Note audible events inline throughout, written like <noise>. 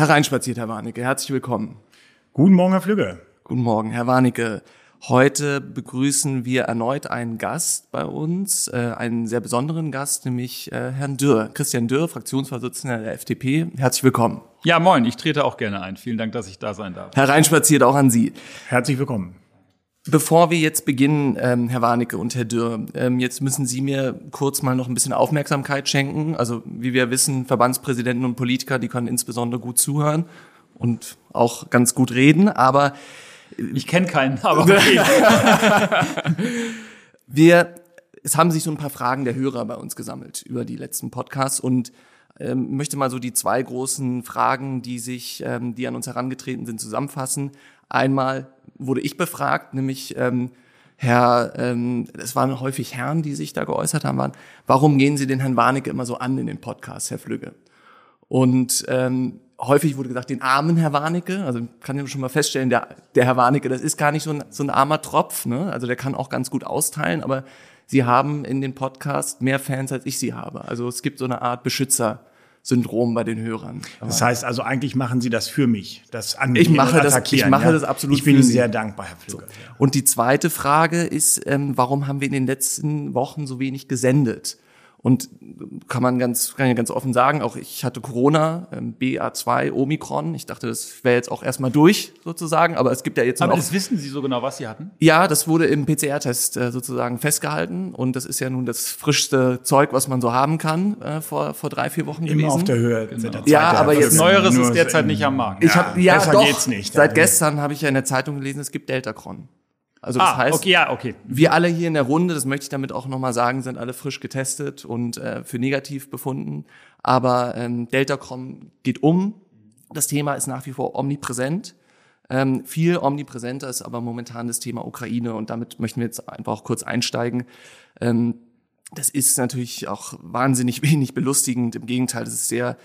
Hereinspaziert, Herr Warnecke. Herzlich willkommen. Guten Morgen, Herr Flügge. Guten Morgen, Herr Warnecke. Heute begrüßen wir erneut einen Gast bei uns, äh, einen sehr besonderen Gast, nämlich äh, Herrn Dürr, Christian Dürr, Fraktionsvorsitzender der FDP. Herzlich willkommen. Ja, moin, ich trete auch gerne ein. Vielen Dank, dass ich da sein darf. Hereinspaziert auch an Sie. Herzlich willkommen. Bevor wir jetzt beginnen, ähm, Herr Warnecke und Herr Dürr, ähm, jetzt müssen Sie mir kurz mal noch ein bisschen Aufmerksamkeit schenken. Also wie wir wissen, Verbandspräsidenten und Politiker, die können insbesondere gut zuhören und auch ganz gut reden, aber ich kenne keinen, <laughs> aber okay. <laughs> wir, es haben sich so ein paar Fragen der Hörer bei uns gesammelt über die letzten Podcasts und ähm, möchte mal so die zwei großen Fragen, die sich, ähm, die an uns herangetreten sind, zusammenfassen. Einmal wurde ich befragt, nämlich ähm, Herr, ähm, es waren häufig Herren, die sich da geäußert haben, waren, warum gehen Sie den Herrn Warnecke immer so an in den Podcast, Herr Flügge? Und ähm, häufig wurde gesagt, den armen Herr Warnecke, also kann ich schon mal feststellen, der, der Herr Warnecke, das ist gar nicht so ein, so ein armer Tropf, ne? also der kann auch ganz gut austeilen, aber Sie haben in den Podcast mehr Fans, als ich sie habe. Also es gibt so eine Art Beschützer. Syndrom bei den Hörern. das heißt also, eigentlich machen Sie das für mich, das an ich mache das, Ich mache ja? das absolut. Ich bin Ihnen sehr dankbar, Herr Flügge. So. Und die zweite Frage ist, ähm, warum haben wir in den letzten Wochen so wenig gesendet? Und kann man ganz, kann ja ganz offen sagen, auch ich hatte Corona, ähm, BA2, Omikron. Ich dachte, das wäre jetzt auch erstmal durch, sozusagen. Aber es gibt ja jetzt Aber noch. das wissen Sie so genau, was Sie hatten? Ja, das wurde im PCR-Test äh, sozusagen festgehalten. Und das ist ja nun das frischste Zeug, was man so haben kann, äh, vor, vor drei, vier Wochen Immer gewesen. auf der Höhe. Genau. Der ja, aber jetzt. Neueres ist derzeit nicht am Markt. Ich hab, ja, ja doch, geht's nicht. Seit gestern habe ich ja in der Zeitung gelesen, es gibt Deltacron. Also das ah, heißt, okay, ja, okay. wir alle hier in der Runde, das möchte ich damit auch nochmal sagen, sind alle frisch getestet und äh, für negativ befunden. Aber ähm, Deltacron geht um. Das Thema ist nach wie vor omnipräsent. Ähm, viel omnipräsenter ist aber momentan das Thema Ukraine und damit möchten wir jetzt einfach auch kurz einsteigen. Ähm, das ist natürlich auch wahnsinnig wenig belustigend. Im Gegenteil, das ist sehr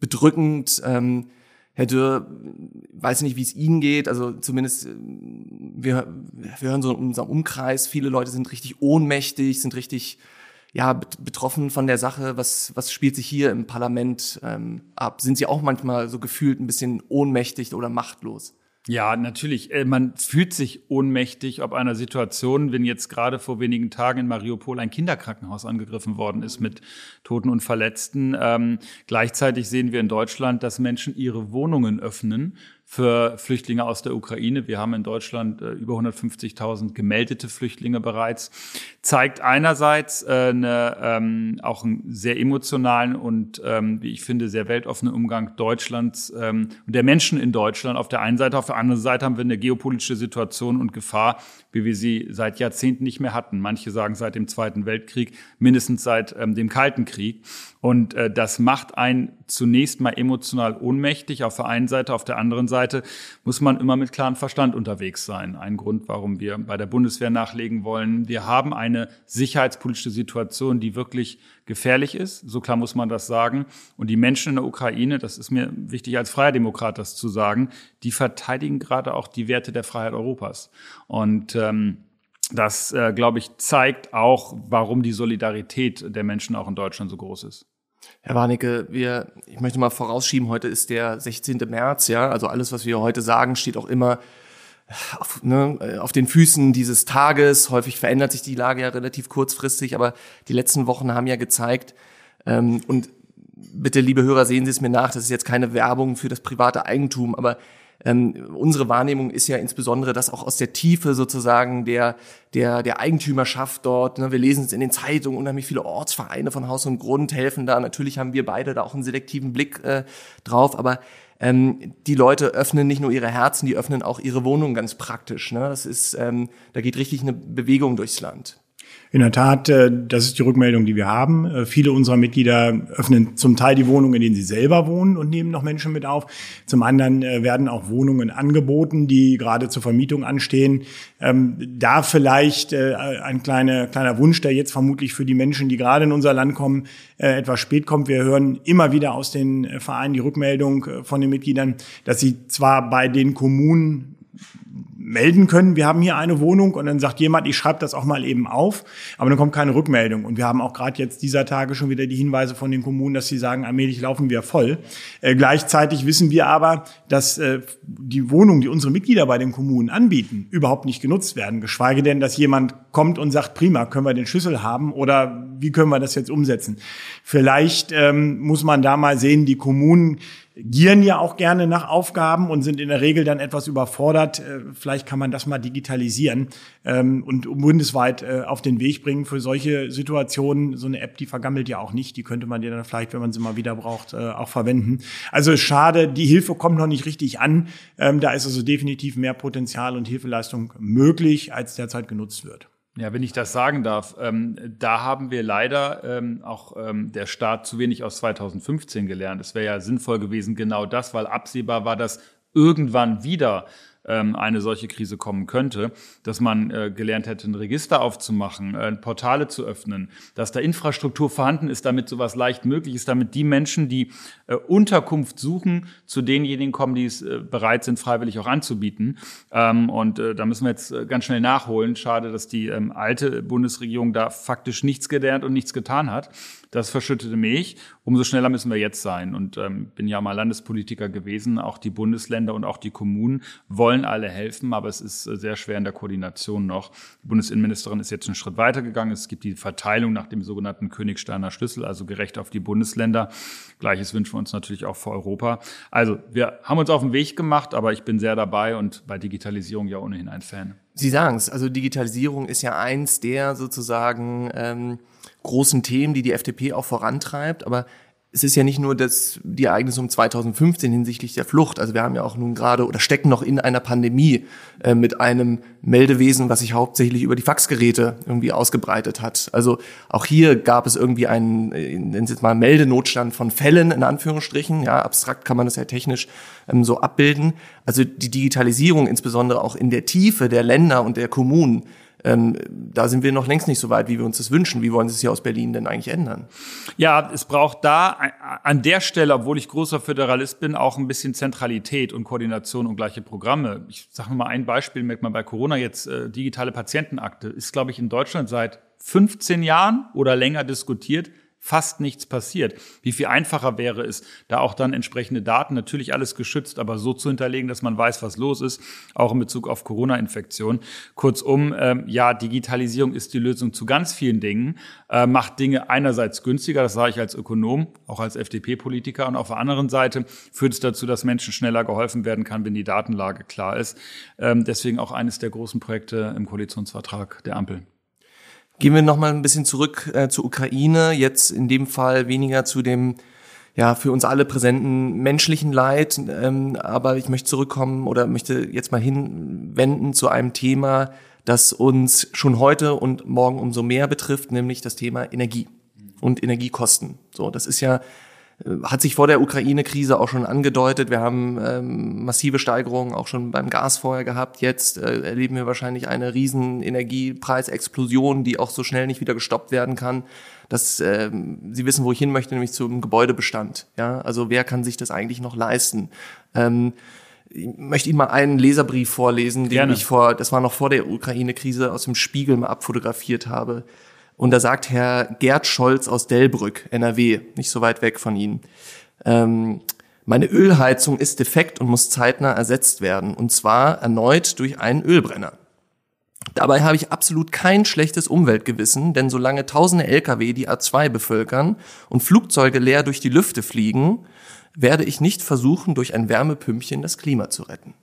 bedrückend. Ähm, Herr Dürr, weiß nicht, wie es Ihnen geht. Also zumindest, äh, wir, wir hören so in unserem Umkreis, viele Leute sind richtig ohnmächtig, sind richtig ja, betroffen von der Sache. Was, was spielt sich hier im Parlament ähm, ab? Sind Sie auch manchmal so gefühlt ein bisschen ohnmächtig oder machtlos? Ja, natürlich. Äh, man fühlt sich ohnmächtig ob einer Situation, wenn jetzt gerade vor wenigen Tagen in Mariupol ein Kinderkrankenhaus angegriffen worden ist mit Toten und Verletzten. Ähm, gleichzeitig sehen wir in Deutschland, dass Menschen ihre Wohnungen öffnen für Flüchtlinge aus der Ukraine. Wir haben in Deutschland äh, über 150.000 gemeldete Flüchtlinge bereits. Zeigt einerseits äh, eine, ähm, auch einen sehr emotionalen und, ähm, wie ich finde, sehr weltoffenen Umgang Deutschlands ähm, und der Menschen in Deutschland auf der einen Seite. Auf der anderen Seite haben wir eine geopolitische Situation und Gefahr, wie wir sie seit Jahrzehnten nicht mehr hatten. Manche sagen seit dem Zweiten Weltkrieg, mindestens seit ähm, dem Kalten Krieg. Und äh, das macht einen zunächst mal emotional ohnmächtig auf der einen Seite. Auf der anderen Seite muss man immer mit klarem Verstand unterwegs sein. Ein Grund, warum wir bei der Bundeswehr nachlegen wollen. Wir haben eine sicherheitspolitische Situation, die wirklich gefährlich ist. So klar muss man das sagen. Und die Menschen in der Ukraine, das ist mir wichtig als Freier Demokrat das zu sagen, die verteidigen gerade auch die Werte der Freiheit Europas. Und ähm, das, äh, glaube ich, zeigt auch, warum die Solidarität der Menschen auch in Deutschland so groß ist. Herr Warnecke, wir, ich möchte mal vorausschieben, heute ist der 16. März, ja, also alles, was wir heute sagen, steht auch immer auf, ne, auf den Füßen dieses Tages. Häufig verändert sich die Lage ja relativ kurzfristig, aber die letzten Wochen haben ja gezeigt, ähm, und bitte, liebe Hörer, sehen Sie es mir nach, das ist jetzt keine Werbung für das private Eigentum, aber ähm, unsere Wahrnehmung ist ja insbesondere, dass auch aus der Tiefe sozusagen der, der, der Eigentümerschaft dort, ne, wir lesen es in den Zeitungen, unheimlich viele Ortsvereine von Haus und Grund helfen da. Natürlich haben wir beide da auch einen selektiven Blick äh, drauf, aber ähm, die Leute öffnen nicht nur ihre Herzen, die öffnen auch ihre Wohnungen ganz praktisch. Ne? Das ist, ähm, da geht richtig eine Bewegung durchs Land. In der Tat, äh, das ist die Rückmeldung, die wir haben. Äh, viele unserer Mitglieder öffnen zum Teil die Wohnungen, in denen sie selber wohnen und nehmen noch Menschen mit auf. Zum anderen äh, werden auch Wohnungen angeboten, die gerade zur Vermietung anstehen. Ähm, da vielleicht ein kleiner, kleiner Wunsch, der jetzt vermutlich für die Menschen, die gerade in unser Land kommen, etwas spät kommt. Wir hören immer wieder aus den Vereinen die Rückmeldung von den Mitgliedern, dass sie zwar bei den Kommunen melden können, wir haben hier eine Wohnung und dann sagt jemand, ich schreibe das auch mal eben auf, aber dann kommt keine Rückmeldung. Und wir haben auch gerade jetzt dieser Tage schon wieder die Hinweise von den Kommunen, dass sie sagen, allmählich laufen wir voll. Äh, gleichzeitig wissen wir aber, dass äh, die Wohnungen, die unsere Mitglieder bei den Kommunen anbieten, überhaupt nicht genutzt werden. Geschweige denn, dass jemand kommt und sagt, prima, können wir den Schlüssel haben oder wie können wir das jetzt umsetzen? Vielleicht ähm, muss man da mal sehen, die Kommunen gieren ja auch gerne nach Aufgaben und sind in der Regel dann etwas überfordert. Äh, vielleicht kann man das mal digitalisieren ähm, und bundesweit äh, auf den Weg bringen für solche Situationen. So eine App, die vergammelt ja auch nicht. Die könnte man ja dann vielleicht, wenn man sie mal wieder braucht, äh, auch verwenden. Also schade, die Hilfe kommt noch nicht richtig an. Ähm, da ist also definitiv mehr Potenzial und Hilfeleistung möglich, als derzeit genutzt wird. Ja, wenn ich das sagen darf, ähm, da haben wir leider ähm, auch ähm, der Staat zu wenig aus 2015 gelernt. Es wäre ja sinnvoll gewesen, genau das, weil absehbar war, dass irgendwann wieder ähm, eine solche Krise kommen könnte, dass man äh, gelernt hätte, ein Register aufzumachen, äh, Portale zu öffnen, dass da Infrastruktur vorhanden ist, damit sowas leicht möglich ist, damit die Menschen, die äh, Unterkunft suchen, zu denjenigen kommen, die es äh, bereit sind, freiwillig auch anzubieten. Ähm, und äh, da müssen wir jetzt äh, ganz schnell nachholen. Schade, dass die ähm, alte Bundesregierung da faktisch nichts gelernt und nichts getan hat das verschüttete Milch. Umso schneller müssen wir jetzt sein. Und ähm, bin ja mal Landespolitiker gewesen. Auch die Bundesländer und auch die Kommunen wollen alle helfen, aber es ist äh, sehr schwer in der Koordination noch. Die Bundesinnenministerin ist jetzt einen Schritt weitergegangen. Es gibt die Verteilung nach dem sogenannten Königsteiner Schlüssel, also gerecht auf die Bundesländer. Gleiches wünschen wir uns natürlich auch für Europa. Also wir haben uns auf den Weg gemacht, aber ich bin sehr dabei und bei Digitalisierung ja ohnehin ein Fan. Sie sagen es, also Digitalisierung ist ja eins der sozusagen ähm, großen Themen, die die FDP auch vorantreibt. Aber es ist ja nicht nur das, die Ereignisse um 2015 hinsichtlich der Flucht. Also wir haben ja auch nun gerade oder stecken noch in einer Pandemie äh, mit einem Meldewesen, was sich hauptsächlich über die Faxgeräte irgendwie ausgebreitet hat. Also auch hier gab es irgendwie einen, äh, nennen Sie jetzt mal Meldenotstand von Fällen in Anführungsstrichen. Ja, abstrakt kann man das ja technisch ähm, so abbilden. Also die Digitalisierung insbesondere auch in der Tiefe der Länder und der Kommunen ähm, da sind wir noch längst nicht so weit, wie wir uns das wünschen. Wie wollen Sie es hier aus Berlin denn eigentlich ändern? Ja, es braucht da an der Stelle, obwohl ich großer Föderalist bin, auch ein bisschen Zentralität und Koordination und gleiche Programme. Ich sage mal ein Beispiel, merkt man bei Corona jetzt, äh, digitale Patientenakte ist, glaube ich, in Deutschland seit 15 Jahren oder länger diskutiert fast nichts passiert. Wie viel einfacher wäre es, da auch dann entsprechende Daten, natürlich alles geschützt, aber so zu hinterlegen, dass man weiß, was los ist, auch in Bezug auf Corona-Infektion. Kurzum, ähm, ja, Digitalisierung ist die Lösung zu ganz vielen Dingen, äh, macht Dinge einerseits günstiger, das sage ich als Ökonom, auch als FDP-Politiker, und auf der anderen Seite führt es dazu, dass Menschen schneller geholfen werden kann, wenn die Datenlage klar ist. Ähm, deswegen auch eines der großen Projekte im Koalitionsvertrag der Ampel. Gehen wir noch mal ein bisschen zurück äh, zur Ukraine. Jetzt in dem Fall weniger zu dem ja für uns alle präsenten menschlichen Leid, ähm, aber ich möchte zurückkommen oder möchte jetzt mal hinwenden zu einem Thema, das uns schon heute und morgen umso mehr betrifft, nämlich das Thema Energie und Energiekosten. So, das ist ja hat sich vor der Ukraine-Krise auch schon angedeutet. Wir haben ähm, massive Steigerungen auch schon beim Gas vorher gehabt. Jetzt äh, erleben wir wahrscheinlich eine riesen Energiepreisexplosion, die auch so schnell nicht wieder gestoppt werden kann. Dass ähm, Sie wissen, wo ich hin möchte, nämlich zum Gebäudebestand. Ja, also wer kann sich das eigentlich noch leisten? Ähm, ich möchte Ihnen mal einen Leserbrief vorlesen, den Gerne. ich vor, das war noch vor der Ukraine-Krise, aus dem Spiegel mal abfotografiert habe. Und da sagt Herr Gerd Scholz aus Delbrück, NRW, nicht so weit weg von Ihnen, ähm, meine Ölheizung ist defekt und muss zeitnah ersetzt werden, und zwar erneut durch einen Ölbrenner. Dabei habe ich absolut kein schlechtes Umweltgewissen, denn solange tausende Lkw die A2 bevölkern und Flugzeuge leer durch die Lüfte fliegen, werde ich nicht versuchen, durch ein Wärmepümpchen das Klima zu retten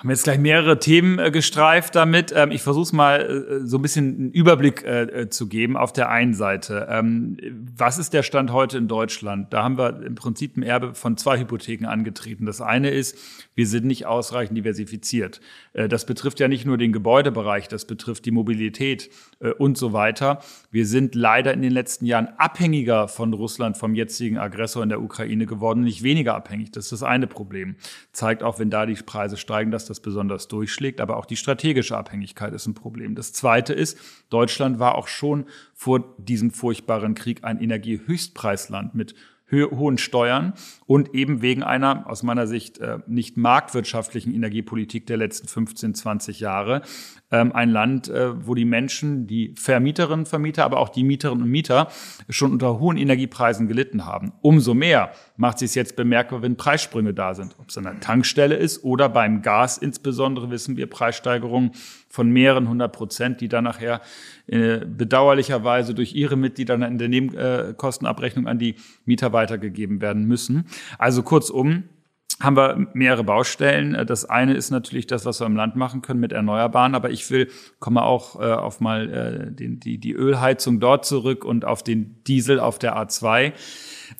haben jetzt gleich mehrere Themen äh, gestreift damit. Ähm, ich versuche es mal äh, so ein bisschen einen Überblick äh, äh, zu geben. Auf der einen Seite, ähm, was ist der Stand heute in Deutschland? Da haben wir im Prinzip ein Erbe von zwei Hypotheken angetreten. Das eine ist, wir sind nicht ausreichend diversifiziert. Äh, das betrifft ja nicht nur den Gebäudebereich, das betrifft die Mobilität äh, und so weiter. Wir sind leider in den letzten Jahren abhängiger von Russland, vom jetzigen Aggressor in der Ukraine geworden, nicht weniger abhängig. Das ist das eine Problem. Zeigt auch, wenn da die Preise steigen, dass das besonders durchschlägt. Aber auch die strategische Abhängigkeit ist ein Problem. Das zweite ist, Deutschland war auch schon vor diesem furchtbaren Krieg ein Energiehöchstpreisland mit hohen Steuern und eben wegen einer aus meiner Sicht äh, nicht marktwirtschaftlichen Energiepolitik der letzten 15, 20 Jahre. Ähm, ein Land, äh, wo die Menschen, die Vermieterinnen, Vermieter, aber auch die Mieterinnen und Mieter schon unter hohen Energiepreisen gelitten haben. Umso mehr macht sich es jetzt bemerkbar, wenn Preissprünge da sind. Ob es an der Tankstelle ist oder beim Gas insbesondere wissen wir Preissteigerungen von mehreren hundert Prozent, die dann nachher äh, bedauerlicherweise durch ihre Mitglieder in der Nebenkostenabrechnung an die Mieter weitergegeben werden müssen. Also kurzum, haben wir mehrere Baustellen. Das eine ist natürlich das, was wir im Land machen können mit Erneuerbaren, aber ich will, komme auch äh, auf mal äh, den, die, die Ölheizung dort zurück und auf den Diesel auf der A2.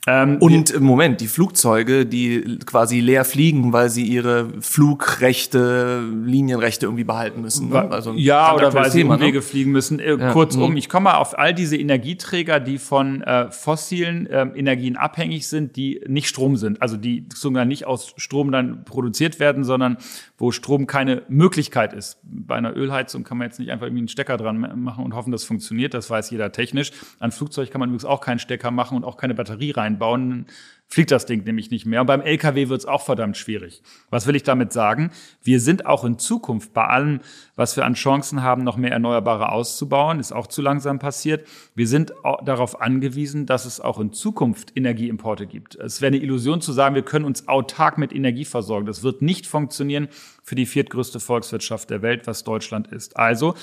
Ähm, und im Moment, die Flugzeuge, die quasi leer fliegen, weil sie ihre Flugrechte, Linienrechte irgendwie behalten müssen. Ne? Also ja, oder weil sie Umwege ne? fliegen müssen. Äh, ja. Kurzum, mhm. ich komme auf all diese Energieträger, die von äh, fossilen äh, Energien abhängig sind, die nicht Strom sind. Also die sogar nicht aus Strom dann produziert werden, sondern wo Strom keine Möglichkeit ist. Bei einer Ölheizung kann man jetzt nicht einfach irgendwie einen Stecker dran machen und hoffen, das funktioniert. Das weiß jeder technisch. An Flugzeug kann man übrigens auch keinen Stecker machen und auch keine Batterie reinbauen fliegt das Ding nämlich nicht mehr. Und beim LKW wird es auch verdammt schwierig. Was will ich damit sagen? Wir sind auch in Zukunft bei allem, was wir an Chancen haben, noch mehr Erneuerbare auszubauen, ist auch zu langsam passiert. Wir sind darauf angewiesen, dass es auch in Zukunft Energieimporte gibt. Es wäre eine Illusion zu sagen, wir können uns autark mit Energie versorgen. Das wird nicht funktionieren für die viertgrößte Volkswirtschaft der Welt, was Deutschland ist. Also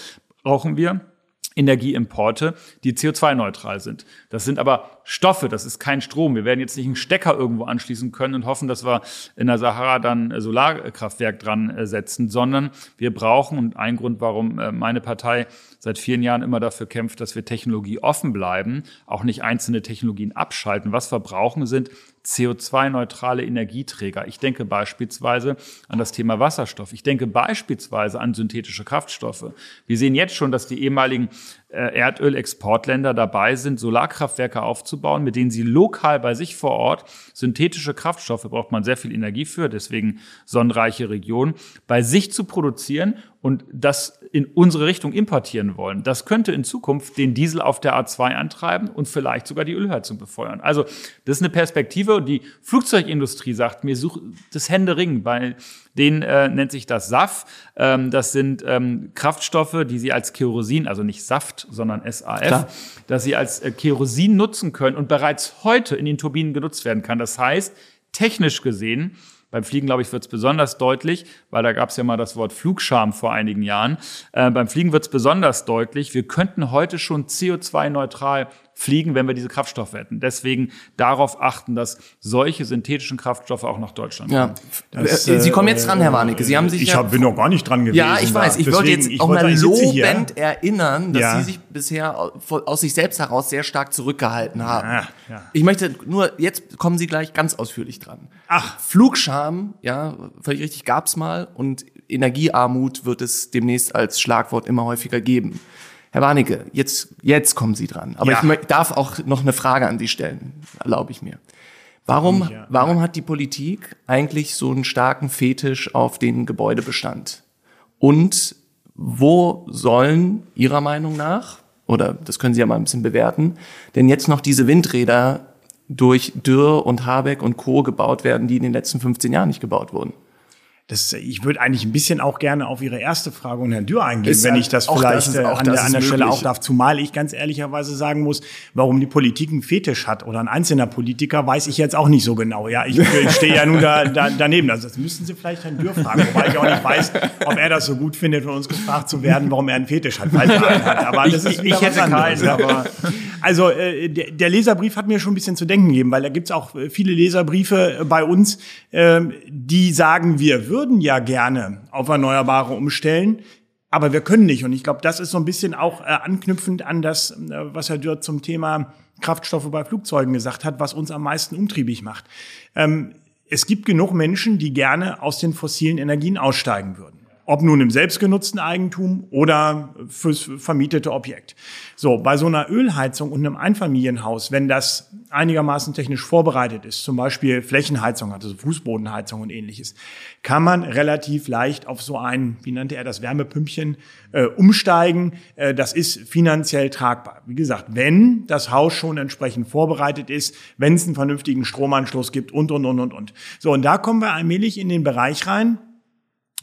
brauchen wir Energieimporte, die CO2-neutral sind. Das sind aber Stoffe, das ist kein Strom. Wir werden jetzt nicht einen Stecker irgendwo anschließen können und hoffen, dass wir in der Sahara dann Solarkraftwerk dran äh, setzen, sondern wir brauchen, und ein Grund, warum äh, meine Partei seit vielen Jahren immer dafür kämpft, dass wir Technologie offen bleiben, auch nicht einzelne Technologien abschalten. Was wir brauchen, sind CO2-neutrale Energieträger. Ich denke beispielsweise an das Thema Wasserstoff. Ich denke beispielsweise an synthetische Kraftstoffe. Wir sehen jetzt schon, dass die ehemaligen Erdölexportländer dabei sind, Solarkraftwerke aufzubauen, mit denen sie lokal bei sich vor Ort synthetische Kraftstoffe braucht man sehr viel Energie für, deswegen sonnenreiche Regionen, bei sich zu produzieren und das in unsere Richtung importieren wollen. Das könnte in Zukunft den Diesel auf der A2 antreiben und vielleicht sogar die Ölheizung befeuern. Also das ist eine Perspektive und die Flugzeugindustrie sagt mir, such das Händering. Bei denen äh, nennt sich das SAF. Ähm, das sind ähm, Kraftstoffe, die sie als Kerosin, also nicht Saft, sondern SAF, Klar. dass sie als äh, Kerosin nutzen können und bereits heute in den Turbinen genutzt werden kann. Das heißt, technisch gesehen beim Fliegen, glaube ich, wird es besonders deutlich, weil da gab es ja mal das Wort Flugscham vor einigen Jahren. Äh, beim Fliegen wird es besonders deutlich. Wir könnten heute schon CO2-neutral fliegen, wenn wir diese Kraftstoffe hätten. Deswegen darauf achten, dass solche synthetischen Kraftstoffe auch nach Deutschland kommen. Ja. Das, äh, Sie kommen jetzt dran, Herr Warnecke. Sie haben sich ich ja, bin noch gar nicht dran gewesen. Ja, ich weiß. Ich wollte jetzt auch mal lobend erinnern, dass ja. Sie sich bisher aus sich selbst heraus sehr stark zurückgehalten haben. Ja, ja. Ich möchte nur, jetzt kommen Sie gleich ganz ausführlich dran. Ach. Flugscham, ja, völlig richtig, gab's mal und Energiearmut wird es demnächst als Schlagwort immer häufiger geben. Herr Warnecke, jetzt, jetzt kommen Sie dran. Aber ja. ich darf auch noch eine Frage an Sie stellen, erlaube ich mir. Warum, warum hat die Politik eigentlich so einen starken Fetisch auf den Gebäudebestand? Und wo sollen Ihrer Meinung nach, oder das können Sie ja mal ein bisschen bewerten, denn jetzt noch diese Windräder durch Dürr und Habeck und Co. gebaut werden, die in den letzten 15 Jahren nicht gebaut wurden? Das, ich würde eigentlich ein bisschen auch gerne auf Ihre erste Frage und Herrn Dürr eingehen, ist wenn ich das vielleicht das äh, an der, an der Stelle auch darf. Zumal ich ganz ehrlicherweise sagen muss, warum die Politik einen Fetisch hat oder ein einzelner Politiker, weiß ich jetzt auch nicht so genau. Ja, ich, ich stehe ja nun da, da, daneben. Also das müssen Sie vielleicht Herrn Dürr fragen, wobei ich auch nicht weiß, ob er das so gut findet, von uns gefragt zu werden, warum er einen Fetisch hat. Falls er einen hat. Aber das ist ich, ich hätte keinen. Aber also äh, der, der Leserbrief hat mir schon ein bisschen zu denken gegeben, weil da gibt's auch äh, viele Leserbriefe bei uns, äh, die sagen, wir würden ja gerne auf Erneuerbare umstellen, aber wir können nicht. Und ich glaube, das ist so ein bisschen auch äh, anknüpfend an das, äh, was Herr Dürr zum Thema Kraftstoffe bei Flugzeugen gesagt hat, was uns am meisten umtriebig macht. Ähm, es gibt genug Menschen, die gerne aus den fossilen Energien aussteigen würden. Ob nun im selbstgenutzten Eigentum oder fürs vermietete Objekt. So, bei so einer Ölheizung und einem Einfamilienhaus, wenn das einigermaßen technisch vorbereitet ist, zum Beispiel Flächenheizung, also Fußbodenheizung und ähnliches, kann man relativ leicht auf so ein, wie nannte er das, Wärmepümpchen äh, umsteigen. Äh, das ist finanziell tragbar. Wie gesagt, wenn das Haus schon entsprechend vorbereitet ist, wenn es einen vernünftigen Stromanschluss gibt und, und, und, und, und. So, und da kommen wir allmählich in den Bereich rein,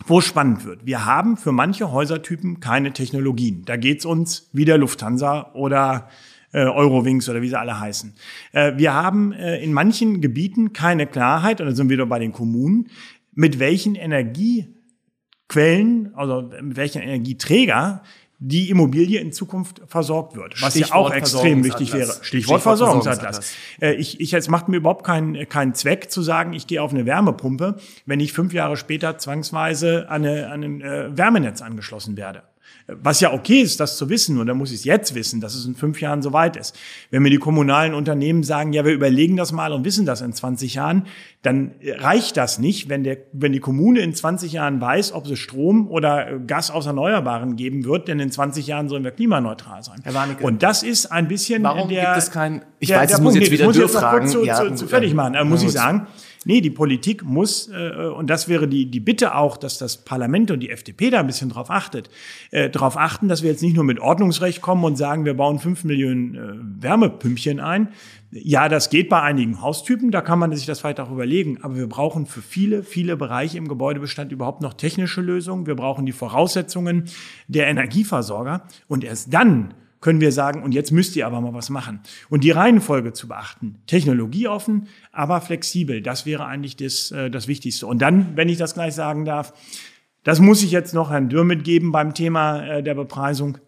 wo es spannend wird. Wir haben für manche Häusertypen keine Technologien. Da geht's uns wie der Lufthansa oder äh, Eurowings oder wie sie alle heißen. Äh, wir haben äh, in manchen Gebieten keine Klarheit, und da sind wir wieder bei den Kommunen, mit welchen Energiequellen, also mit welchen Energieträger die Immobilie in Zukunft versorgt wird. Was ja auch extrem wichtig wäre. Stichwort, Stichwort Versorgungsatlas. Äh, ich, ich, es macht mir überhaupt keinen keinen Zweck zu sagen, ich gehe auf eine Wärmepumpe, wenn ich fünf Jahre später zwangsweise an, eine, an ein äh, Wärmenetz angeschlossen werde. Was ja okay ist, das zu wissen, und da muss ich es jetzt wissen, dass es in fünf Jahren soweit ist. Wenn mir die kommunalen Unternehmen sagen, ja, wir überlegen das mal und wissen das in 20 Jahren, dann reicht das nicht, wenn, der, wenn die Kommune in 20 Jahren weiß, ob es Strom oder Gas aus Erneuerbaren geben wird, denn in 20 Jahren sollen wir klimaneutral sein. Herr Warnecke, und das ist ein bisschen Warum der, gibt es kein, ich der, weiß, der, muss jetzt wieder muss jetzt fragen. Zu, ja, zu, zu fertig machen, da muss ich sagen. Nee, die Politik muss, äh, und das wäre die, die Bitte auch, dass das Parlament und die FDP da ein bisschen drauf achtet, äh, darauf achten, dass wir jetzt nicht nur mit Ordnungsrecht kommen und sagen, wir bauen fünf Millionen äh, Wärmepümpchen ein. Ja, das geht bei einigen Haustypen, da kann man sich das weiter auch überlegen. Aber wir brauchen für viele, viele Bereiche im Gebäudebestand überhaupt noch technische Lösungen. Wir brauchen die Voraussetzungen der Energieversorger. Und erst dann können wir sagen, und jetzt müsst ihr aber mal was machen. Und die Reihenfolge zu beachten. Technologieoffen, aber flexibel. Das wäre eigentlich das, äh, das Wichtigste. Und dann, wenn ich das gleich sagen darf, das muss ich jetzt noch Herrn Dürr mitgeben beim Thema äh, der Bepreisung.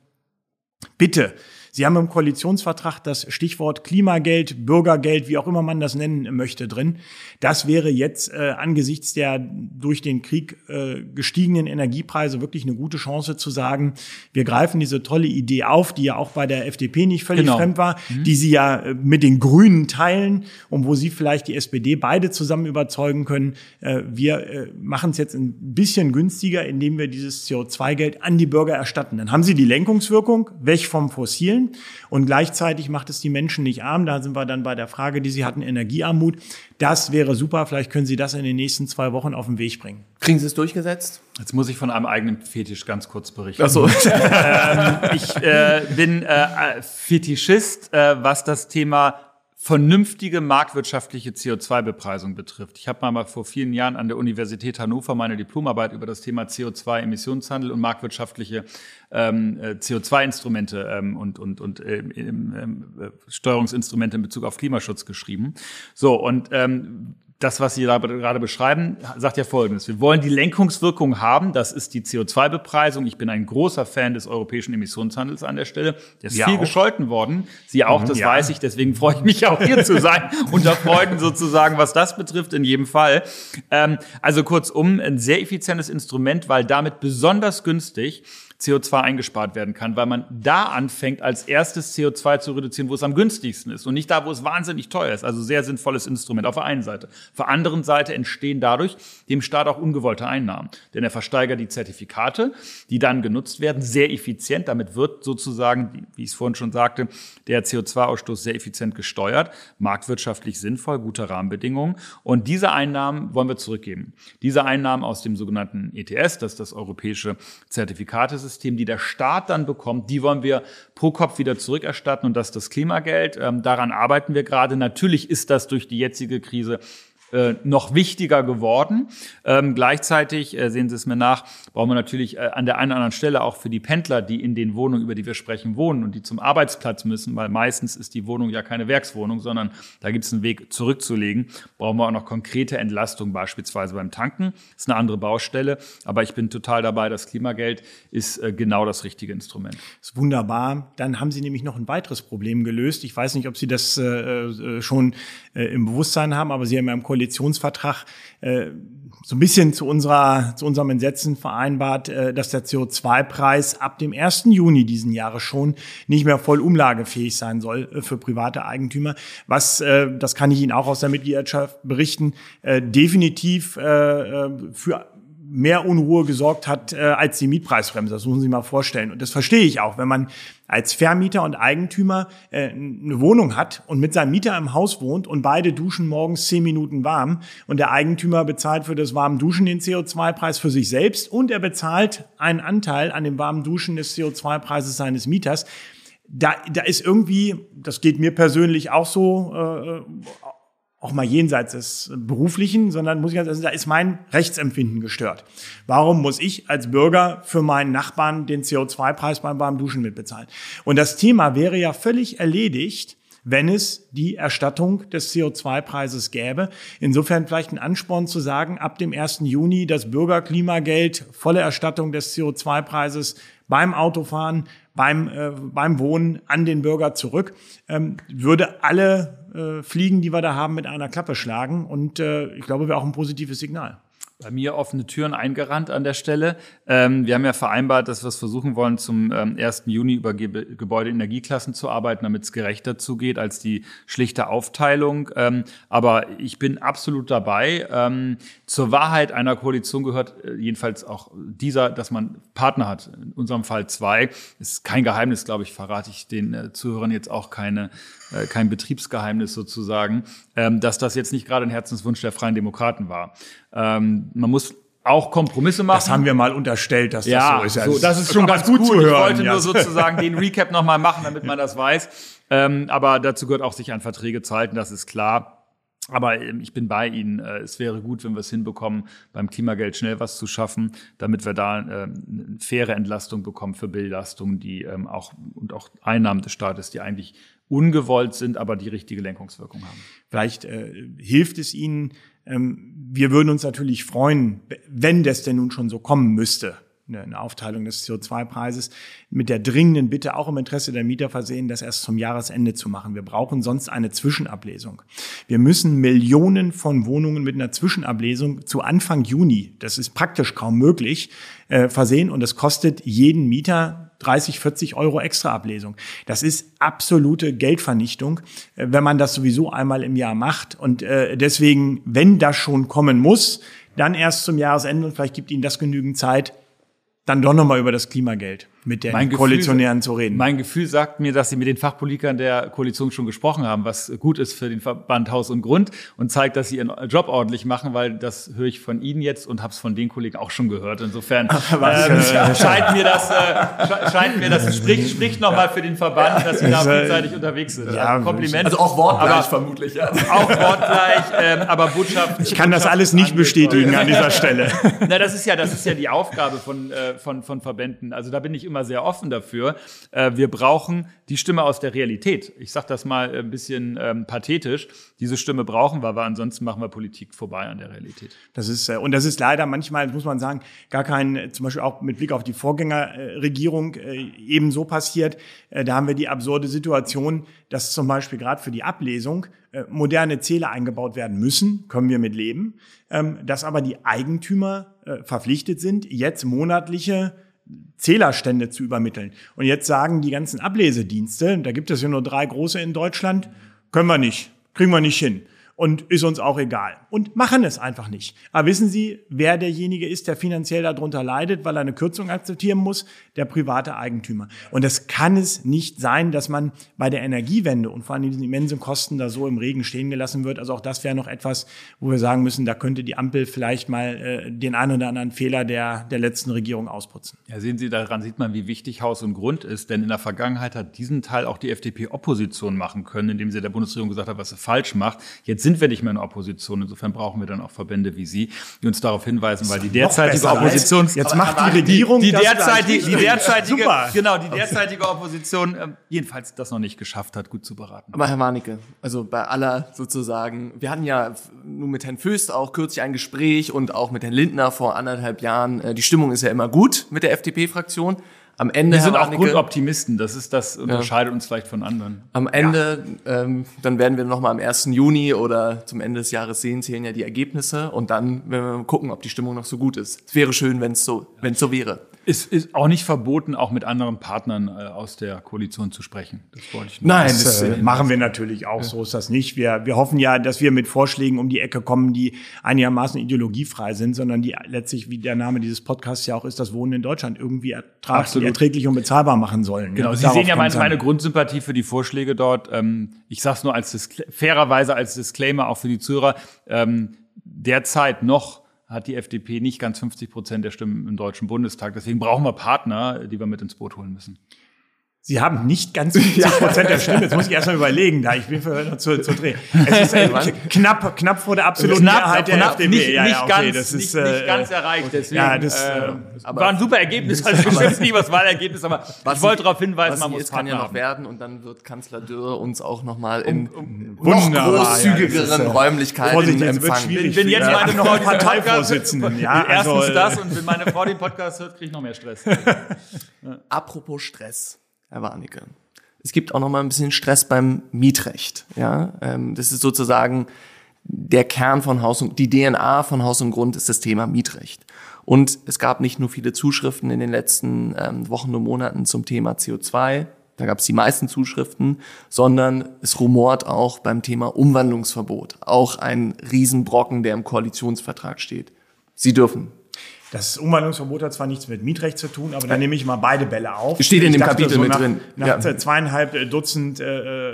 Bitte Sie haben im Koalitionsvertrag das Stichwort Klimageld, Bürgergeld, wie auch immer man das nennen möchte, drin. Das wäre jetzt äh, angesichts der durch den Krieg äh, gestiegenen Energiepreise wirklich eine gute Chance zu sagen, wir greifen diese tolle Idee auf, die ja auch bei der FDP nicht völlig genau. fremd war, mhm. die sie ja äh, mit den Grünen teilen und wo sie vielleicht die SPD beide zusammen überzeugen können. Äh, wir äh, machen es jetzt ein bisschen günstiger, indem wir dieses CO2-Geld an die Bürger erstatten. Dann haben sie die Lenkungswirkung weg vom Fossilen und gleichzeitig macht es die Menschen nicht arm. Da sind wir dann bei der Frage, die Sie hatten, Energiearmut. Das wäre super. Vielleicht können Sie das in den nächsten zwei Wochen auf den Weg bringen. Kriegen Sie es durchgesetzt? Jetzt muss ich von einem eigenen Fetisch ganz kurz berichten. Ach so. <laughs> ähm, ich äh, bin äh, Fetischist, äh, was das Thema vernünftige marktwirtschaftliche CO2-Bepreisung betrifft. Ich habe mal vor vielen Jahren an der Universität Hannover meine Diplomarbeit über das Thema CO2-Emissionshandel und marktwirtschaftliche ähm, äh, CO2-Instrumente ähm, und, und, und äh, äh, Steuerungsinstrumente in Bezug auf Klimaschutz geschrieben. So, und ähm, das, was Sie gerade beschreiben, sagt ja Folgendes. Wir wollen die Lenkungswirkung haben. Das ist die CO2-Bepreisung. Ich bin ein großer Fan des europäischen Emissionshandels an der Stelle. Der ist ja, viel auch. gescholten worden. Sie auch, mhm, das ja. weiß ich. Deswegen freue ich mich auch hier zu sein. <laughs> Unter Freuden sozusagen, was das betrifft, in jedem Fall. Ähm, also kurzum, ein sehr effizientes Instrument, weil damit besonders günstig CO2 eingespart werden kann, weil man da anfängt, als erstes CO2 zu reduzieren, wo es am günstigsten ist und nicht da, wo es wahnsinnig teuer ist. Also sehr sinnvolles Instrument auf der einen Seite. Auf der anderen Seite entstehen dadurch dem Staat auch ungewollte Einnahmen, denn er versteigert die Zertifikate, die dann genutzt werden, sehr effizient. Damit wird sozusagen, wie ich es vorhin schon sagte, der CO2-Ausstoß sehr effizient gesteuert, marktwirtschaftlich sinnvoll, gute Rahmenbedingungen. Und diese Einnahmen wollen wir zurückgeben. Diese Einnahmen aus dem sogenannten ETS, das ist das europäische Zertifikatesystem, System, die der Staat dann bekommt, die wollen wir pro Kopf wieder zurückerstatten und das ist das Klimageld. Ähm, daran arbeiten wir gerade. Natürlich ist das durch die jetzige Krise äh, noch wichtiger geworden. Ähm, gleichzeitig, äh, sehen Sie es mir nach, brauchen wir natürlich äh, an der einen oder anderen Stelle auch für die Pendler, die in den Wohnungen, über die wir sprechen, wohnen und die zum Arbeitsplatz müssen, weil meistens ist die Wohnung ja keine Werkswohnung, sondern da gibt es einen Weg zurückzulegen, brauchen wir auch noch konkrete Entlastung, beispielsweise beim Tanken. Das ist eine andere Baustelle, aber ich bin total dabei, das Klimageld ist äh, genau das richtige Instrument. Das ist wunderbar. Dann haben Sie nämlich noch ein weiteres Problem gelöst. Ich weiß nicht, ob Sie das äh, schon im Bewusstsein haben, aber Sie haben ja im Koalitionsvertrag äh, so ein bisschen zu unserer zu unserem Entsetzen vereinbart, äh, dass der CO2-Preis ab dem 1. Juni diesen Jahres schon nicht mehr voll umlagefähig sein soll äh, für private Eigentümer. Was, äh, das kann ich Ihnen auch aus der Mitgliedschaft berichten, äh, definitiv äh, für mehr Unruhe gesorgt hat äh, als die Mietpreisbremse. Das muss man sich mal vorstellen. Und das verstehe ich auch, wenn man als Vermieter und Eigentümer äh, eine Wohnung hat und mit seinem Mieter im Haus wohnt und beide duschen morgens zehn Minuten warm und der Eigentümer bezahlt für das warme Duschen den CO2-Preis für sich selbst und er bezahlt einen Anteil an dem warmen Duschen des CO2-Preises seines Mieters. Da, da ist irgendwie, das geht mir persönlich auch so, äh, auch mal jenseits des Beruflichen, sondern muss ich sagen, da ist mein Rechtsempfinden gestört. Warum muss ich als Bürger für meinen Nachbarn den CO2-Preis beim warmen Duschen mitbezahlen? Und das Thema wäre ja völlig erledigt, wenn es die Erstattung des CO2-Preises gäbe. Insofern vielleicht ein Ansporn zu sagen, ab dem 1. Juni das Bürgerklimageld, volle Erstattung des CO2-Preises beim Autofahren, beim, äh, beim Wohnen an den Bürger zurück, ähm, würde alle äh, Fliegen, die wir da haben, mit einer Klappe schlagen. Und äh, ich glaube, wäre auch ein positives Signal bei mir offene Türen eingerannt an der Stelle. Ähm, wir haben ja vereinbart, dass wir es versuchen wollen, zum ähm, 1. Juni über Ge Gebäudeenergieklassen zu arbeiten, damit es gerechter zugeht als die schlichte Aufteilung. Ähm, aber ich bin absolut dabei. Ähm, zur Wahrheit einer Koalition gehört äh, jedenfalls auch dieser, dass man Partner hat. In unserem Fall zwei. Ist kein Geheimnis, glaube ich, verrate ich den äh, Zuhörern jetzt auch keine äh, kein Betriebsgeheimnis sozusagen, ähm, dass das jetzt nicht gerade ein Herzenswunsch der Freien Demokraten war. Ähm, man muss auch Kompromisse machen. Das haben wir mal unterstellt, dass ja, das so ist. Ja, so, das ist schon ganz gut, gut zu hören. Ich wollte ja. nur sozusagen <laughs> den Recap nochmal machen, damit man das weiß. Ähm, aber dazu gehört auch, sich an Verträge zu halten, das ist klar. Aber ähm, ich bin bei Ihnen. Äh, es wäre gut, wenn wir es hinbekommen, beim Klimageld schnell was zu schaffen, damit wir da äh, eine faire Entlastung bekommen für Belastungen, die ähm, auch und auch Einnahmen des Staates, die eigentlich ungewollt sind, aber die richtige Lenkungswirkung haben. Vielleicht äh, hilft es Ihnen. Ähm, wir würden uns natürlich freuen, wenn das denn nun schon so kommen müsste, eine Aufteilung des CO2-Preises mit der dringenden Bitte, auch im Interesse der Mieter versehen, das erst zum Jahresende zu machen. Wir brauchen sonst eine Zwischenablesung. Wir müssen Millionen von Wohnungen mit einer Zwischenablesung zu Anfang Juni, das ist praktisch kaum möglich, äh, versehen und das kostet jeden Mieter 30, 40 Euro extra Ablesung. Das ist absolute Geldvernichtung, äh, wenn man das sowieso einmal im Jahr macht. Und äh, deswegen, wenn das schon kommen muss, dann erst zum Jahresende und vielleicht gibt Ihnen das genügend Zeit, dann doch nochmal über das Klimageld mit den mein Koalitionären Gefühl, zu reden. Mein Gefühl sagt mir, dass sie mit den Fachpolitikern der Koalition schon gesprochen haben, was gut ist für den Verband Haus und Grund und zeigt, dass sie ihren Job ordentlich machen, weil das höre ich von Ihnen jetzt und habe es von den Kollegen auch schon gehört. Insofern äh, scheint mir das, äh, scheint mir das spricht, spricht nochmal für den Verband, dass sie da vielseitig unterwegs sind. Ja, also Kompliment. Also auch wortgleich aber, vermutlich. Ja. Auch wortgleich, äh, aber Botschaft. Ich kann das alles nicht bestätigen an dieser Stelle. Na, das ist ja, das ist ja die Aufgabe von, äh, von, von Verbänden. Also da bin ich immer immer sehr offen dafür. Äh, wir brauchen die Stimme aus der Realität. Ich sage das mal ein bisschen ähm, pathetisch. Diese Stimme brauchen wir, weil ansonsten machen wir Politik vorbei an der Realität. Das ist äh, und das ist leider manchmal, muss man sagen, gar kein, zum Beispiel auch mit Blick auf die Vorgängerregierung äh, ebenso passiert. Äh, da haben wir die absurde Situation, dass zum Beispiel gerade für die Ablesung äh, moderne Zähler eingebaut werden müssen, können wir mit leben, ähm, dass aber die Eigentümer äh, verpflichtet sind, jetzt monatliche Zählerstände zu übermitteln. Und jetzt sagen die ganzen Ablesedienste, da gibt es ja nur drei große in Deutschland, können wir nicht, kriegen wir nicht hin und ist uns auch egal. Und machen es einfach nicht. Aber wissen Sie, wer derjenige ist, der finanziell darunter leidet, weil er eine Kürzung akzeptieren muss? Der private Eigentümer. Und es kann es nicht sein, dass man bei der Energiewende und vor allem diesen immensen Kosten da so im Regen stehen gelassen wird. Also auch das wäre noch etwas, wo wir sagen müssen, da könnte die Ampel vielleicht mal äh, den einen oder anderen Fehler der, der letzten Regierung ausputzen. Ja, sehen Sie, daran sieht man, wie wichtig Haus und Grund ist. Denn in der Vergangenheit hat diesen Teil auch die FDP Opposition machen können, indem sie der Bundesregierung gesagt hat, was sie falsch macht. Jetzt sind wir nicht mehr in Opposition. Insofern brauchen wir dann auch Verbände wie Sie, die uns darauf hinweisen, weil die derzeitige Opposition jetzt macht die Regierung die, die derzeitige, die derzeitige Super. genau die derzeitige Opposition äh, jedenfalls das noch nicht geschafft hat, gut zu beraten. Aber Herr Warnecke, also bei aller sozusagen, wir hatten ja nun mit Herrn Föst auch kürzlich ein Gespräch und auch mit Herrn Lindner vor anderthalb Jahren. Äh, die Stimmung ist ja immer gut mit der FDP-Fraktion am Ende. Wir sind auch Grundoptimisten, das ist das unterscheidet ja. uns vielleicht von anderen. Am Ende, ja. ähm, dann werden wir nochmal am 1. Juni oder zum Ende des Jahres sehen, zählen ja die Ergebnisse und dann werden wir gucken, ob die Stimmung noch so gut ist. Es wäre schön, wenn es so, wenn es so wäre. Es ist auch nicht verboten, auch mit anderen Partnern äh, aus der Koalition zu sprechen. Das wollte ich nur Nein, das, das äh, machen wir natürlich auch. Ja. So ist das nicht. Wir, wir hoffen ja, dass wir mit Vorschlägen um die Ecke kommen, die einigermaßen ideologiefrei sind, sondern die letztlich, wie der Name dieses Podcasts ja auch ist, das Wohnen in Deutschland irgendwie ertraglich, erträglich und bezahlbar machen sollen. Genau. Sie Darauf sehen ja meine, meine Grundsympathie für die Vorschläge dort. Ähm, ich sage es nur als fairerweise als Disclaimer auch für die Zuhörer. Ähm, derzeit noch hat die FDP nicht ganz 50 Prozent der Stimmen im Deutschen Bundestag. Deswegen brauchen wir Partner, die wir mit ins Boot holen müssen. Sie haben nicht ganz 50 Prozent der Stimmen. Jetzt muss ich erstmal überlegen, da ich bin für zu, zu drehen. Es ist äh, knapp, knapp vor der absoluten Mehrheit der FDP. Nicht, ja, ja, okay, ganz, das ist, nicht, nicht ganz äh, erreicht. Deswegen, ja, das äh, war ein super Ergebnis. Also bestimmt nicht was Wahlergebnis, aber ich wollte darauf hinweisen, man muss es kann ja noch werden und dann wird Kanzler Dürr uns auch noch mal in um, um, noch großzügigeren ja, Räumlichkeiten empfangen. Wenn, wenn jetzt meine Frau Parteivorsitzenden, ja, <laughs> also, erstens das und wenn meine Frau den Podcast hört, kriege ich noch mehr Stress. <laughs> Apropos Stress. Herr Warnecke. Es gibt auch noch mal ein bisschen Stress beim Mietrecht. Ja, ähm, das ist sozusagen der Kern von Haus und die DNA von Haus und Grund ist das Thema Mietrecht. Und es gab nicht nur viele Zuschriften in den letzten ähm, Wochen und Monaten zum Thema CO2, da gab es die meisten Zuschriften, sondern es rumort auch beim Thema Umwandlungsverbot. Auch ein Riesenbrocken, der im Koalitionsvertrag steht. Sie dürfen. Das Umwandlungsverbot hat zwar nichts mit Mietrecht zu tun, aber dann nehme ich mal beide Bälle auf. Steht in dem Kapitel so mit nach, drin. Nach ja. zweieinhalb Dutzend äh, äh,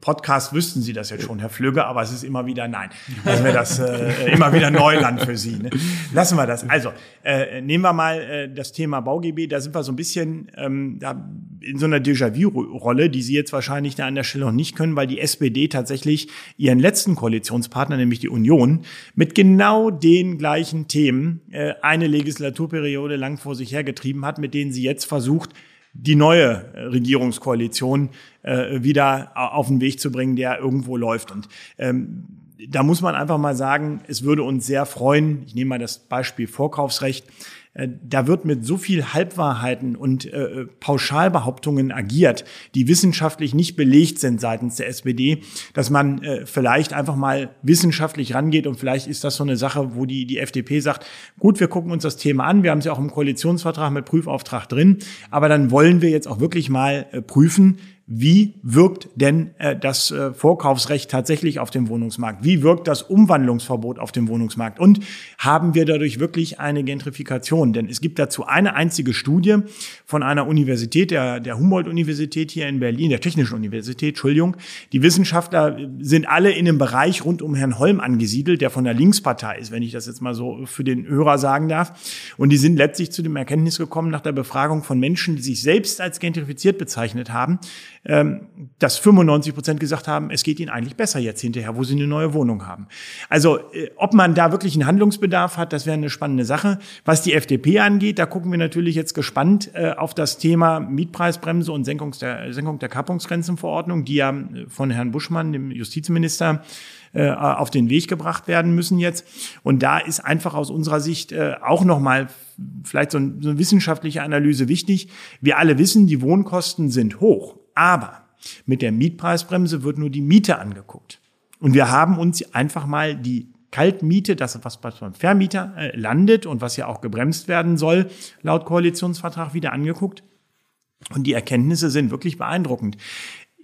Podcast wüssten Sie das jetzt schon, Herr Flügge, aber es ist immer wieder nein. Also wäre das äh, immer wieder Neuland für Sie. Ne? Lassen wir das. Also äh, nehmen wir mal äh, das Thema BauGB. Da sind wir so ein bisschen ähm, da in so einer Déjà-vu-Rolle, die Sie jetzt wahrscheinlich da an der Stelle noch nicht können, weil die SPD tatsächlich ihren letzten Koalitionspartner, nämlich die Union, mit genau den gleichen Themen äh, eine Legislaturperiode lang vor sich hergetrieben hat, mit denen sie jetzt versucht, die neue äh, Regierungskoalition äh, wieder auf den Weg zu bringen, der irgendwo läuft. Und ähm, da muss man einfach mal sagen, es würde uns sehr freuen, ich nehme mal das Beispiel Vorkaufsrecht, äh, da wird mit so viel Halbwahrheiten und äh, Pauschalbehauptungen agiert, die wissenschaftlich nicht belegt sind seitens der SPD, dass man äh, vielleicht einfach mal wissenschaftlich rangeht und vielleicht ist das so eine Sache, wo die, die FDP sagt, gut, wir gucken uns das Thema an, wir haben es ja auch im Koalitionsvertrag mit Prüfauftrag drin, aber dann wollen wir jetzt auch wirklich mal äh, prüfen, wie wirkt denn äh, das äh, Vorkaufsrecht tatsächlich auf dem Wohnungsmarkt? Wie wirkt das Umwandlungsverbot auf dem Wohnungsmarkt? Und haben wir dadurch wirklich eine Gentrifikation? Denn es gibt dazu eine einzige Studie von einer Universität, der, der Humboldt-Universität hier in Berlin, der Technischen Universität, Entschuldigung. Die Wissenschaftler sind alle in einem Bereich rund um Herrn Holm angesiedelt, der von der Linkspartei ist, wenn ich das jetzt mal so für den Hörer sagen darf. Und die sind letztlich zu dem Erkenntnis gekommen nach der Befragung von Menschen, die sich selbst als gentrifiziert bezeichnet haben, dass 95 Prozent gesagt haben, es geht ihnen eigentlich besser jetzt hinterher, wo sie eine neue Wohnung haben. Also äh, ob man da wirklich einen Handlungsbedarf hat, das wäre eine spannende Sache. Was die FDP angeht, da gucken wir natürlich jetzt gespannt äh, auf das Thema Mietpreisbremse und Senkung der, Senkung der Kappungsgrenzenverordnung, die ja äh, von Herrn Buschmann, dem Justizminister, auf den Weg gebracht werden müssen jetzt. Und da ist einfach aus unserer Sicht auch nochmal vielleicht so, eine wissenschaftliche Analyse wichtig. Wir alle wissen, die Wohnkosten sind hoch. Aber mit der Mietpreisbremse wird nur die Miete angeguckt. Und wir haben uns einfach mal die Kaltmiete, das was beim Vermieter äh, landet und was ja auch gebremst werden soll, laut Koalitionsvertrag wieder angeguckt. Und die Erkenntnisse sind wirklich beeindruckend.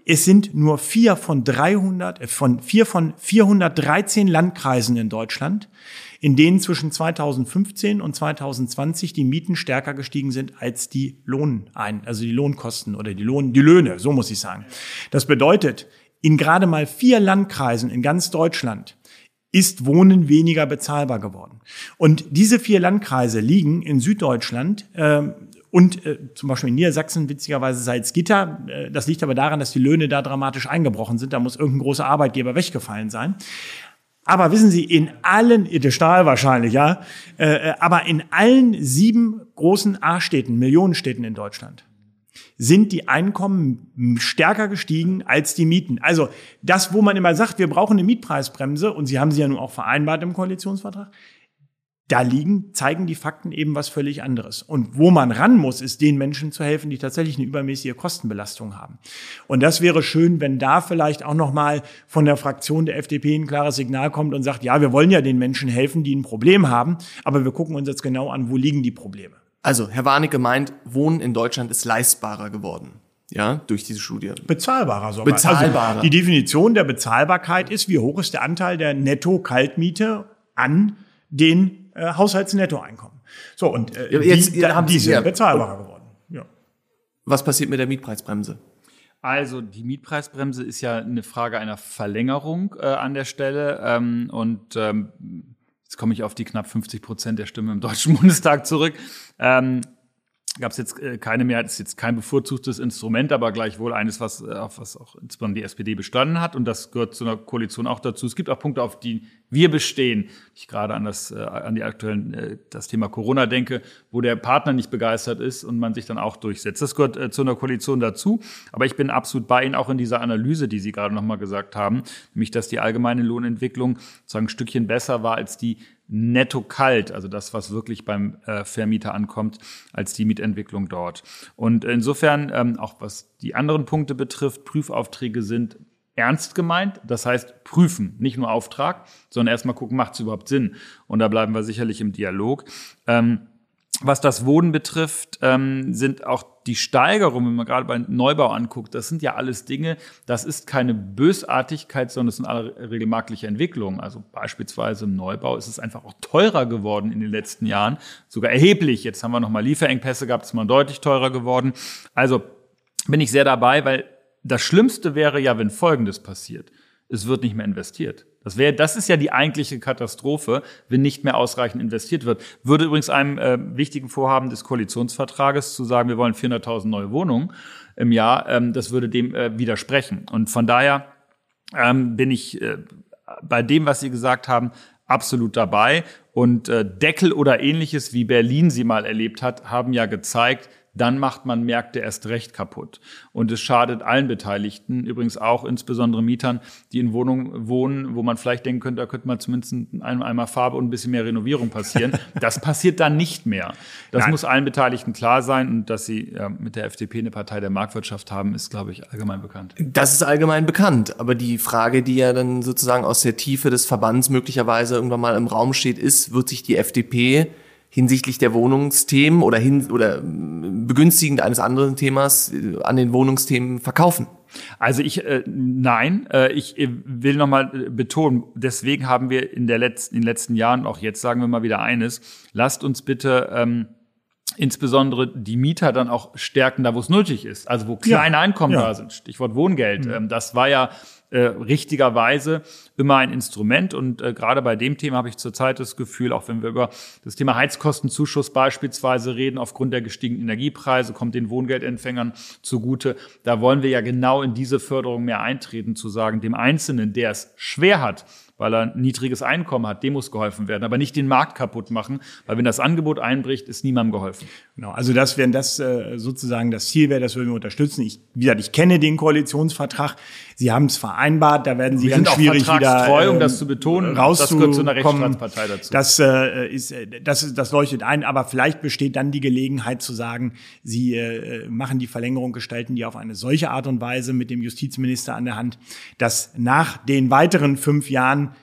Es sind nur vier von 300, äh, von vier von 413 Landkreisen in Deutschland, in denen zwischen 2015 und 2020 die Mieten stärker gestiegen sind als die Lohnein, also die Lohnkosten oder die Lohn, die Löhne, so muss ich sagen. Das bedeutet, in gerade mal vier Landkreisen in ganz Deutschland ist Wohnen weniger bezahlbar geworden. Und diese vier Landkreise liegen in Süddeutschland äh, und äh, zum Beispiel in Niedersachsen witzigerweise Salzgitter. Äh, das liegt aber daran, dass die Löhne da dramatisch eingebrochen sind. Da muss irgendein großer Arbeitgeber weggefallen sein. Aber wissen Sie, in allen, der Stahl wahrscheinlich, ja, äh, äh, aber in allen sieben großen A-Städten, Millionenstädten in Deutschland, sind die Einkommen stärker gestiegen als die Mieten. Also das, wo man immer sagt, wir brauchen eine Mietpreisbremse, und Sie haben sie ja nun auch vereinbart im Koalitionsvertrag, da liegen, zeigen die Fakten eben was völlig anderes. Und wo man ran muss, ist den Menschen zu helfen, die tatsächlich eine übermäßige Kostenbelastung haben. Und das wäre schön, wenn da vielleicht auch nochmal von der Fraktion der FDP ein klares Signal kommt und sagt, ja, wir wollen ja den Menschen helfen, die ein Problem haben, aber wir gucken uns jetzt genau an, wo liegen die Probleme. Also, Herr Warnecke meint, Wohnen in Deutschland ist leistbarer geworden. Ja, durch diese Studie. Bezahlbarer sogar. Bezahlbarer. Also die Definition der Bezahlbarkeit ist, wie hoch ist der Anteil der Netto-Kaltmiete an den äh, Haushaltsnettoeinkommen. So, und äh, jetzt- die, da haben die Sie- sind ja. bezahlbarer geworden. Ja. Was passiert mit der Mietpreisbremse? Also die Mietpreisbremse ist ja eine Frage einer Verlängerung äh, an der Stelle. Ähm, und ähm, jetzt komme ich auf die knapp 50 Prozent der Stimmen im Deutschen <laughs> Bundestag zurück. Ähm, gab es jetzt äh, keine Mehrheit, ist jetzt kein bevorzugtes Instrument, aber gleichwohl eines, was, äh, auf was auch insbesondere die SPD bestanden hat. Und das gehört zu einer Koalition auch dazu. Es gibt auch Punkte, auf die wir bestehen. Ich gerade an das, äh, an die aktuellen, äh, das Thema Corona denke, wo der Partner nicht begeistert ist und man sich dann auch durchsetzt. Das gehört zu einer Koalition dazu. Aber ich bin absolut bei Ihnen auch in dieser Analyse, die Sie gerade nochmal gesagt haben, nämlich, dass die allgemeine Lohnentwicklung sozusagen ein Stückchen besser war als die netto kalt, also das, was wirklich beim äh, Vermieter ankommt, als die Mietentwicklung dort. Und insofern, ähm, auch was die anderen Punkte betrifft, Prüfaufträge sind ernst gemeint, das heißt prüfen, nicht nur Auftrag, sondern erstmal gucken, macht es überhaupt Sinn? Und da bleiben wir sicherlich im Dialog. Ähm, was das Wohnen betrifft, ähm, sind auch die Steigerungen, wenn man gerade bei Neubau anguckt, das sind ja alles Dinge, das ist keine Bösartigkeit, sondern es sind alle regelmarktliche Entwicklungen. Also beispielsweise im Neubau ist es einfach auch teurer geworden in den letzten Jahren, sogar erheblich. Jetzt haben wir nochmal Lieferengpässe gehabt, es ist mal deutlich teurer geworden. Also bin ich sehr dabei, weil das Schlimmste wäre ja, wenn Folgendes passiert. Es wird nicht mehr investiert. Das wäre, das ist ja die eigentliche Katastrophe, wenn nicht mehr ausreichend investiert wird. Würde übrigens einem äh, wichtigen Vorhaben des Koalitionsvertrages zu sagen, wir wollen 400.000 neue Wohnungen im Jahr, ähm, das würde dem äh, widersprechen. Und von daher ähm, bin ich äh, bei dem, was Sie gesagt haben, absolut dabei. Und äh, Deckel oder ähnliches, wie Berlin sie mal erlebt hat, haben ja gezeigt, dann macht man Märkte erst recht kaputt. Und es schadet allen Beteiligten, übrigens auch insbesondere Mietern, die in Wohnungen wohnen, wo man vielleicht denken könnte, da könnte man zumindest ein- einmal Farbe und ein bisschen mehr Renovierung passieren. <laughs> Das passiert dann nicht mehr. Das Nein. muss allen Beteiligten klar sein. Und dass sie ja, mit der FDP eine Partei der Marktwirtschaft haben, ist, glaube ich, allgemein bekannt. Das ist allgemein bekannt, aber die Frage, die ja dann sozusagen aus der Tiefe des Verbands möglicherweise irgendwann mal im Raum steht, ist, wird sich die FDP hinsichtlich der Wohnungsthemen oder hin oder mm, begünstigend eines anderen Themas äh, an den Wohnungsthemen verkaufen? Also ich äh, nein, äh, ich äh, will nochmal betonen, deswegen haben wir in der letzten in den letzten Jahren auch jetzt sagen wir mal wieder eines, lasst uns bitte ähm, insbesondere die Mieter dann auch stärken, da wo es nötig ist, also wo kleine Ja, Einkommen ja. da sind. Stichwort Wohngeld. Ähm, das war ja äh, richtigerweise immer ein Instrument und äh, gerade bei dem Thema habe ich zurzeit das Gefühl, auch wenn wir über das Thema Heizkostenzuschuss beispielsweise reden, aufgrund der gestiegenen Energiepreise kommt den Wohngeldempfängern zugute. Da wollen wir ja genau in diese Förderung mehr eintreten, zu sagen, dem Einzelnen, der es schwer hat, weil er ein niedriges Einkommen hat, dem muss geholfen werden, aber nicht den Markt kaputt machen, weil wenn das Angebot einbricht, ist niemandem geholfen. Genau, also das, wenn das äh, sozusagen das Ziel wäre, das würden wir unterstützen. Ich, wie gesagt, ich kenne den Koalitionsvertrag. Sie haben es vereinbart, da werden Sie Wir ganz sind auch schwierig wieder vertragstreu, um ähm, das zu betonen. Das gehört zu einer Rechtsstaatspartei dazu. Das äh, ist, äh, das ist, das leuchtet ein. Aber vielleicht besteht dann die Gelegenheit zu sagen, Sie äh, machen die Verlängerung, gestalten die auf eine solche Art und Weise mit dem Justizminister an der Hand, dass nach den weiteren fünf Jahren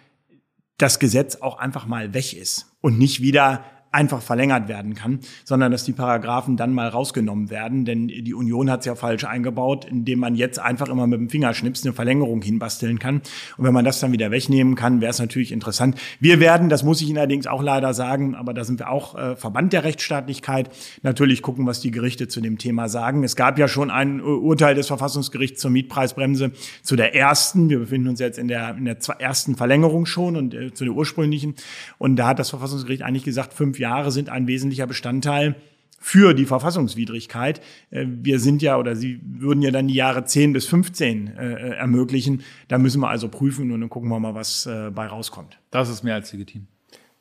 das Gesetz auch einfach mal weg ist und nicht wieder einfach verlängert werden kann, sondern dass die Paragraphen dann mal rausgenommen werden, denn die Union hat es ja falsch eingebaut, indem man jetzt einfach immer mit dem Fingerschnips eine Verlängerung hinbasteln kann. Und wenn man das dann wieder wegnehmen kann, wäre es natürlich interessant. Wir werden, das muss ich Ihnen allerdings auch leider sagen, aber da sind wir auch äh, Verband der Rechtsstaatlichkeit, natürlich gucken, was die Gerichte zu dem Thema sagen. Es gab ja schon ein äh, Urteil des Verfassungsgerichts zur Mietpreisbremse zu der ersten. Wir befinden uns jetzt in der, in der ersten Verlängerung schon und äh, zu der ursprünglichen. Und da hat das Verfassungsgericht eigentlich gesagt, fünf Jahre sind ein wesentlicher Bestandteil für die Verfassungswidrigkeit. Äh, Wir sind ja oder Sie würden ja dann die Jahre 10 bis 15 äh, ermöglichen. Da müssen wir also prüfen und dann gucken wir mal, was äh, bei rauskommt. Das ist mehr als legitim.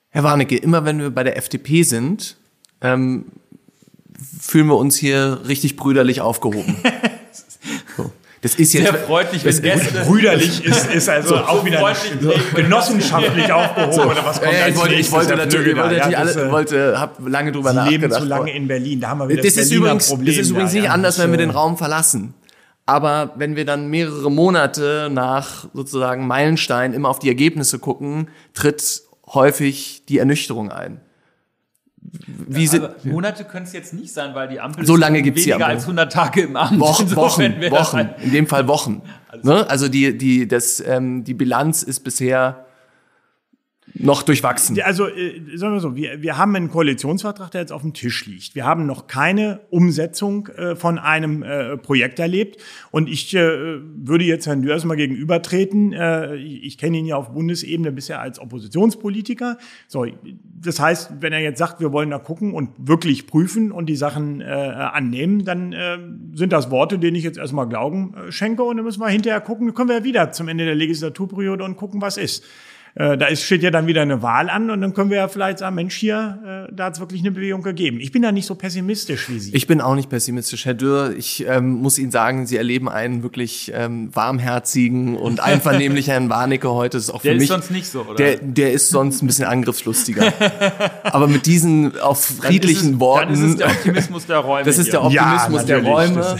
Herr Warnecke, immer wenn wir bei der FDP sind, ähm, fühlen wir uns hier richtig brüderlich aufgehoben. <laughs> so. Das ist jetzt, Sehr freundlich, wenn Gäste Brüderlich <laughs> ist, ist also auch wieder freundlich- genossenschaftlich <laughs> aufgehoben oder was kommt Ja, als ich wollte, ich nächstes, wollte natürlich, ich wollte Ja, natürlich das, alle, äh, wollte, hab lange drüber Sie leben nachgedacht. zu lange in Berlin. Da haben wir wieder Das ist Berliner übrigens, Problem. das ist übrigens da, nicht ja. anders, Das, wenn wir äh, den Raum verlassen. Aber wenn wir dann mehrere Monate nach sozusagen Meilenstein immer auf die Ergebnisse gucken, tritt häufig die Ernüchterung ein. Wie sind, Aber Monate können es jetzt nicht sein, weil die Ampel So lange gibt's weniger als 100 Tage im Amt. Wochen, <laughs> Insofern Wochen, Wochen, in dem Fall Wochen. Ne? Also die, die, das, ähm, die Bilanz ist bisher noch durchwachsen. Also, äh, sagen wir so, wir, wir haben einen Koalitionsvertrag, der jetzt auf dem Tisch liegt. Wir haben noch keine Umsetzung äh, von einem äh, Projekt erlebt. Und ich äh, würde jetzt Herrn Dürrs mal gegenübertreten. Äh, ich kenne ihn ja auf Bundesebene bisher als Oppositionspolitiker. So, das heißt, wenn er jetzt sagt, wir wollen da gucken und wirklich prüfen und die Sachen äh, annehmen, dann äh, sind das Worte, denen ich jetzt erstmal Glauben äh, schenke. Und dann müssen wir hinterher gucken, dann können wir ja wieder zum Ende der Legislaturperiode und gucken, was ist. Äh, da ist, steht ja dann wieder eine Wahl an und dann können wir ja vielleicht sagen, Mensch, hier, äh, da hat es wirklich eine Bewegung gegeben. Ich bin da nicht so pessimistisch wie Sie. Ich bin auch nicht pessimistisch, Herr Dürr. Ich ähm, muss Ihnen sagen, Sie erleben einen wirklich ähm, warmherzigen und <laughs> einvernehmlichen Herrn Warnecke heute. Das ist auch Der für ist mich, sonst nicht so, oder? Der, der ist sonst ein bisschen angriffslustiger. <laughs> Aber mit diesen auf friedlichen Worten. Dann ist es der Optimismus der Räume. Das ist der. Optimismus Ja, der. Räume.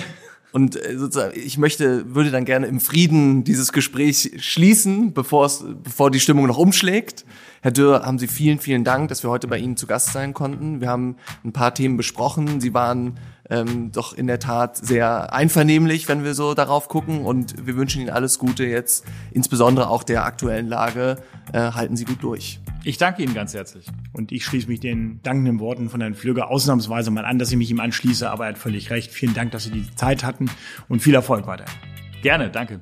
Und äh, sozusagen, ich möchte, würde dann gerne im Frieden dieses Gespräch schließen, bevor es, bevor die Stimmung noch umschlägt. Herr Dürr, haben Sie vielen, vielen Dank, dass wir heute bei Ihnen zu Gast sein konnten. Wir haben ein paar Themen besprochen. Sie waren ähm, doch in der Tat sehr einvernehmlich, wenn wir so darauf gucken. Und wir wünschen Ihnen alles Gute jetzt, insbesondere auch der aktuellen Lage. Äh, halten Sie gut durch. Ich danke Ihnen ganz herzlich. Und ich schließe mich den dankenden Worten von Herrn Flügge ausnahmsweise mal an, dass ich mich ihm anschließe. Aber er hat völlig recht. Vielen Dank, dass Sie die Zeit hatten und viel Erfolg weiterhin. Gerne, danke.